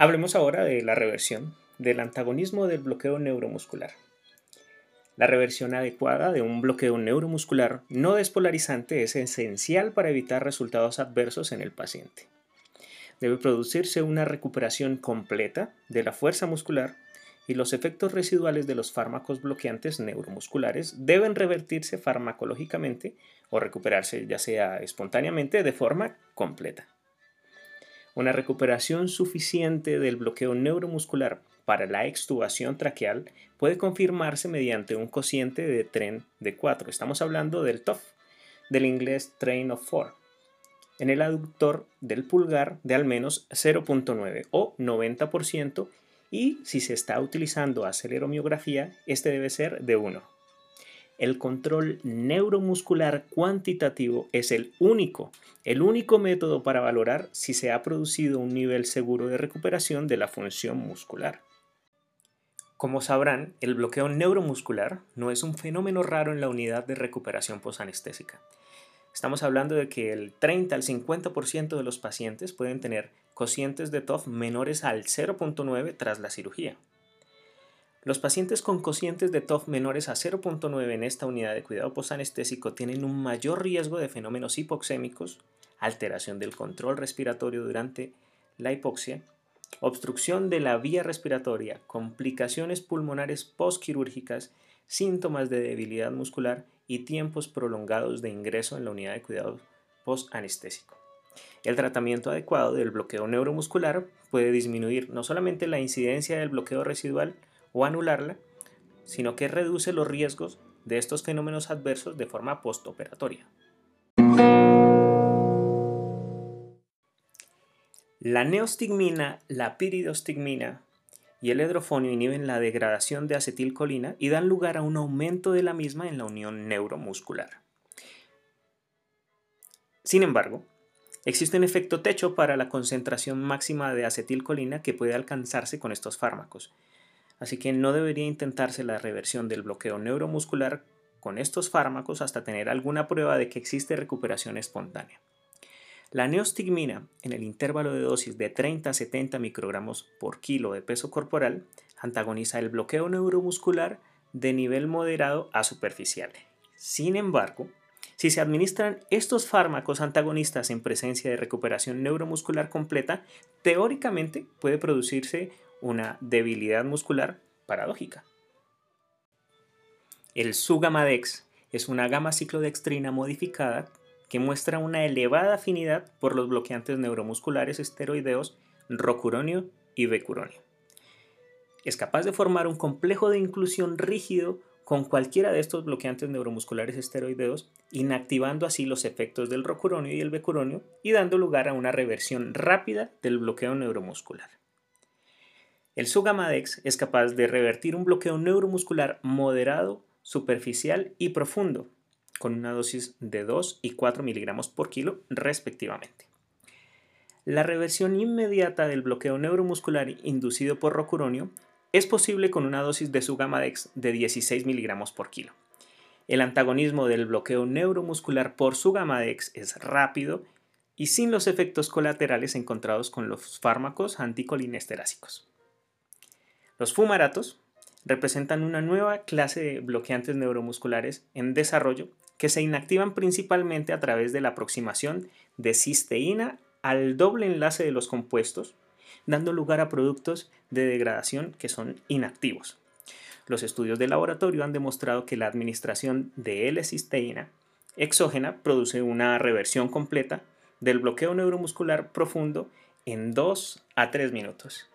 Hablemos ahora de la reversión del antagonismo del bloqueo neuromuscular. La reversión adecuada de un bloqueo neuromuscular no despolarizante es esencial para evitar resultados adversos en el paciente. Debe producirse una recuperación completa de la fuerza muscular y los efectos residuales de los fármacos bloqueantes neuromusculares deben revertirse farmacológicamente o recuperarse ya sea espontáneamente de forma completa. Una recuperación suficiente del bloqueo neuromuscular para la extubación traqueal puede confirmarse mediante un cociente de tren de 4. Estamos hablando del TOF, del inglés Train of 4, en el aductor del pulgar de al menos 0.9 o 90% y si se está utilizando aceleromiografía, este debe ser de 1. El control neuromuscular cuantitativo es el único, el único método para valorar si se ha producido un nivel seguro de recuperación de la función muscular. Como sabrán, el bloqueo neuromuscular no es un fenómeno raro en la unidad de recuperación posanestésica. Estamos hablando de que el 30 al 50% de los pacientes pueden tener cocientes de TOF menores al 0.9 tras la cirugía. Los pacientes con cocientes de TOF menores a 0.9 en esta unidad de cuidado posanestésico tienen un mayor riesgo de fenómenos hipoxémicos, alteración del control respiratorio durante la hipoxia obstrucción de la vía respiratoria, complicaciones pulmonares postquirúrgicas, síntomas de debilidad muscular y tiempos prolongados de ingreso en la unidad de cuidado postanestésico. El tratamiento adecuado del bloqueo neuromuscular puede disminuir no solamente la incidencia del bloqueo residual o anularla, sino que reduce los riesgos de estos fenómenos adversos de forma postoperatoria. La neostigmina, la piridostigmina y el hidrofonio inhiben la degradación de acetilcolina y dan lugar a un aumento de la misma en la unión neuromuscular. Sin embargo, existe un efecto techo para la concentración máxima de acetilcolina que puede alcanzarse con estos fármacos, así que no debería intentarse la reversión del bloqueo neuromuscular con estos fármacos hasta tener alguna prueba de que existe recuperación espontánea. La neostigmina, en el intervalo de dosis de 30 a 70 microgramos por kilo de peso corporal, antagoniza el bloqueo neuromuscular de nivel moderado a superficial. Sin embargo, si se administran estos fármacos antagonistas en presencia de recuperación neuromuscular completa, teóricamente puede producirse una debilidad muscular paradójica. El Sugamadex es una gama ciclodextrina modificada que muestra una elevada afinidad por los bloqueantes neuromusculares esteroideos rocuronio y becuronio. Es capaz de formar un complejo de inclusión rígido con cualquiera de estos bloqueantes neuromusculares esteroideos, inactivando así los efectos del rocuronio y el becuronio y dando lugar a una reversión rápida del bloqueo neuromuscular. El Sugamadex es capaz de revertir un bloqueo neuromuscular moderado, superficial y profundo, con una dosis de 2 y 4 miligramos por kilo respectivamente. La reversión inmediata del bloqueo neuromuscular inducido por rocuronio es posible con una dosis de Sugamadex de 16 miligramos por kilo. El antagonismo del bloqueo neuromuscular por Sugamadex es rápido y sin los efectos colaterales encontrados con los fármacos anticolinesterásicos. Los fumaratos representan una nueva clase de bloqueantes neuromusculares en desarrollo que se inactivan principalmente a través de la aproximación de cisteína al doble enlace de los compuestos, dando lugar a productos de degradación que son inactivos. Los estudios de laboratorio han demostrado que la administración de L-cisteína exógena produce una reversión completa del bloqueo neuromuscular profundo en 2 a 3 minutos.